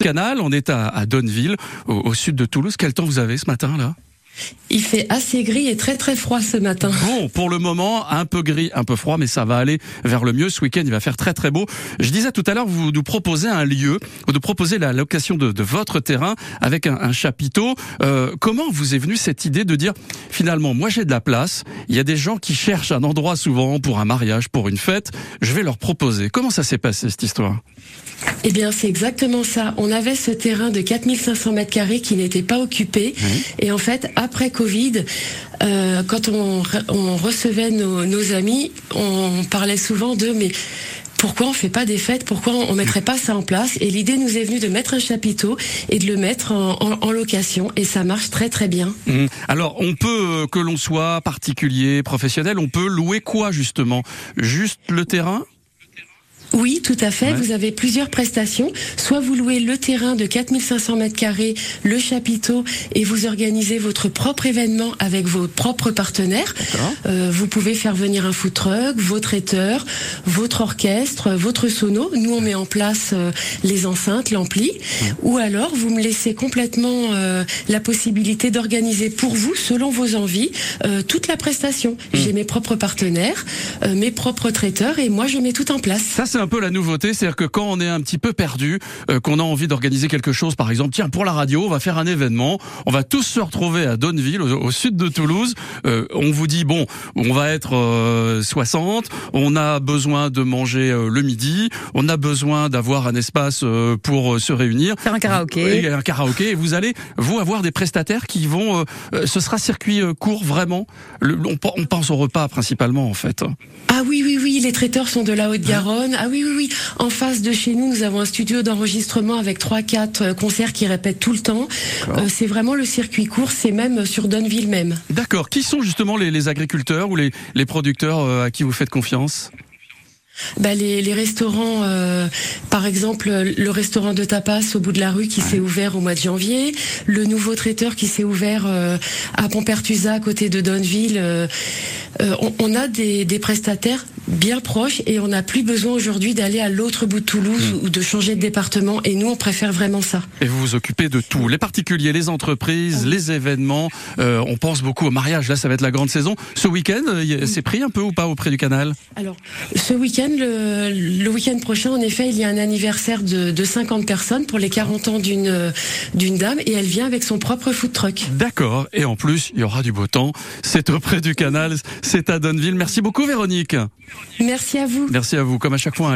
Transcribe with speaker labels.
Speaker 1: Canal, on est à, Donneville, au, sud de Toulouse. Quel temps vous avez ce matin là?
Speaker 2: Il fait assez gris et très très froid ce matin.
Speaker 1: Bon, pour le moment, un peu gris, un peu froid, mais ça va aller vers le mieux. Ce week-end, il va faire très très beau. Je disais tout à l'heure, vous nous proposez un lieu, vous nous proposez la location de, votre terrain avec un, chapiteau. Euh, comment vous est venue cette idée de dire, finalement, moi j'ai de la place, il y a des gens qui cherchent un endroit souvent pour un mariage, pour une fête, je vais leur proposer. Comment ça s'est passé cette histoire?
Speaker 2: Eh bien, c'est exactement ça. On avait ce terrain de 4500 mètres carrés qui n'était pas occupé. Et en fait, après Covid, euh, quand on, recevait nos, amis, on parlait souvent de mais pourquoi on fait pas des fêtes? Pourquoi on mettrait pas ça en place? Et l'idée nous est venue de mettre un chapiteau et de le mettre en, location et ça marche très très bien.
Speaker 1: Mmh. Alors on peut euh, que l'on soit particulier, professionnel, on peut louer quoi justement? Juste le terrain?
Speaker 2: Oui, tout à fait. Vous avez plusieurs prestations. Soit vous louez le terrain de 4500 mètres carrés, le chapiteau, et vous organisez votre propre événement avec vos propres partenaires. Euh, vous pouvez faire venir un food truck, vos traiteurs, votre orchestre, votre sono. Nous, on met en place euh, les enceintes, l'ampli. Ou alors, vous me laissez complètement euh, la possibilité d'organiser pour vous, selon vos envies, euh, toute la prestation. Hmm. J'ai mes propres partenaires, mes propres traiteurs, et moi, je mets tout en place
Speaker 1: c'est un peu la nouveauté, c'est-à-dire que quand on est un petit peu perdu, euh, qu'on a envie d'organiser quelque chose, par exemple, tiens, pour la radio, on va faire un événement, on va tous se retrouver à Donneville, au, sud de Toulouse, euh, on vous dit, bon, on va être 60, euh, on a besoin de manger le midi, on a besoin d'avoir un espace pour se réunir.
Speaker 3: Faire un karaoké.
Speaker 1: Et un karaoké, et vous allez, vous, avoir des prestataires qui vont, ce sera circuit court vraiment, on, on pense au repas principalement en fait.
Speaker 2: Ah oui, oui, oui, les traiteurs sont de la Haute-Garonne. Ah oui, oui, oui. En face de chez nous, nous avons un studio d'enregistrement avec trois, quatre euh, concerts qui répètent tout le temps. Euh, c'est vraiment le circuit court, c'est même sur Donneville même.
Speaker 1: D'accord. Qui sont justement les, agriculteurs ou les, les producteurs euh, à qui vous faites confiance?
Speaker 2: Bah les, les, restaurants, par exemple le restaurant de tapas au bout de la rue qui s'est ouvert au mois de janvier, le nouveau traiteur qui s'est ouvert à Pompertusa à côté de Donneville. On, on, a des, des prestataires bien proche et on n'a plus besoin aujourd'hui d'aller à l'autre bout de Toulouse hmm. ou de changer de département et nous on préfère vraiment ça.
Speaker 1: Et vous vous occupez de tout, les particuliers, les entreprises, les événements, euh, on pense beaucoup au mariage, là ça va être la grande saison. Ce week-end, euh, c'est pris un peu ou pas auprès du canal?
Speaker 2: Alors, ce week-end, le, le week-end prochain en effet, il y a un anniversaire de, de 50 personnes pour les 40 ans d'une d'une dame et elle vient avec son propre food truck.
Speaker 1: D'accord, et en plus il y aura du beau temps, c'est auprès du canal, c'est à Donneville. Merci beaucoup Véronique.
Speaker 2: Merci à vous.
Speaker 1: Merci à vous, comme à chaque fois.